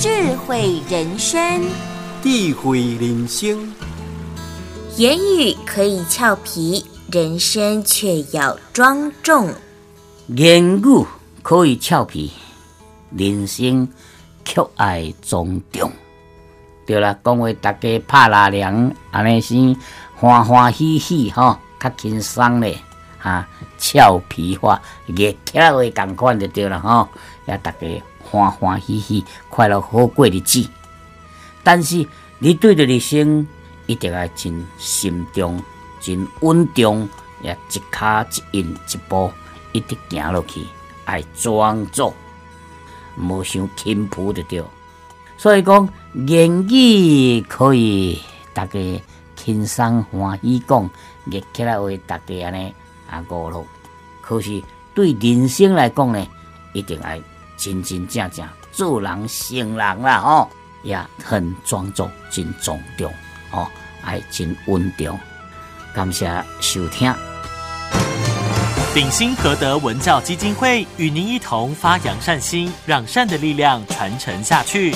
智慧人生，智慧人生。言语可以俏皮，人生却要庄重。言语可以俏皮，人生却爱庄重。对啦，讲话大家拍拉凉，安尼是欢欢喜喜吼，较轻松咧，哈，俏皮话，热起来话共款就对了吼，也大家欢欢喜喜，快乐好过日子。但是你对着人生，一定要真慎重、真稳重，也一卡一印一步，一直行落去，爱庄重，无想轻浮就对。所以讲，言语可以大家轻松欢喜讲，热起来为大家安尼啊娱乐。可是对人生来讲呢，一定要真真正正做人成人啦吼，也很庄重、真庄重哦，爱真稳重。感谢收听。鼎新和德文教基金会与您一同发扬善心，让善的力量传承下去。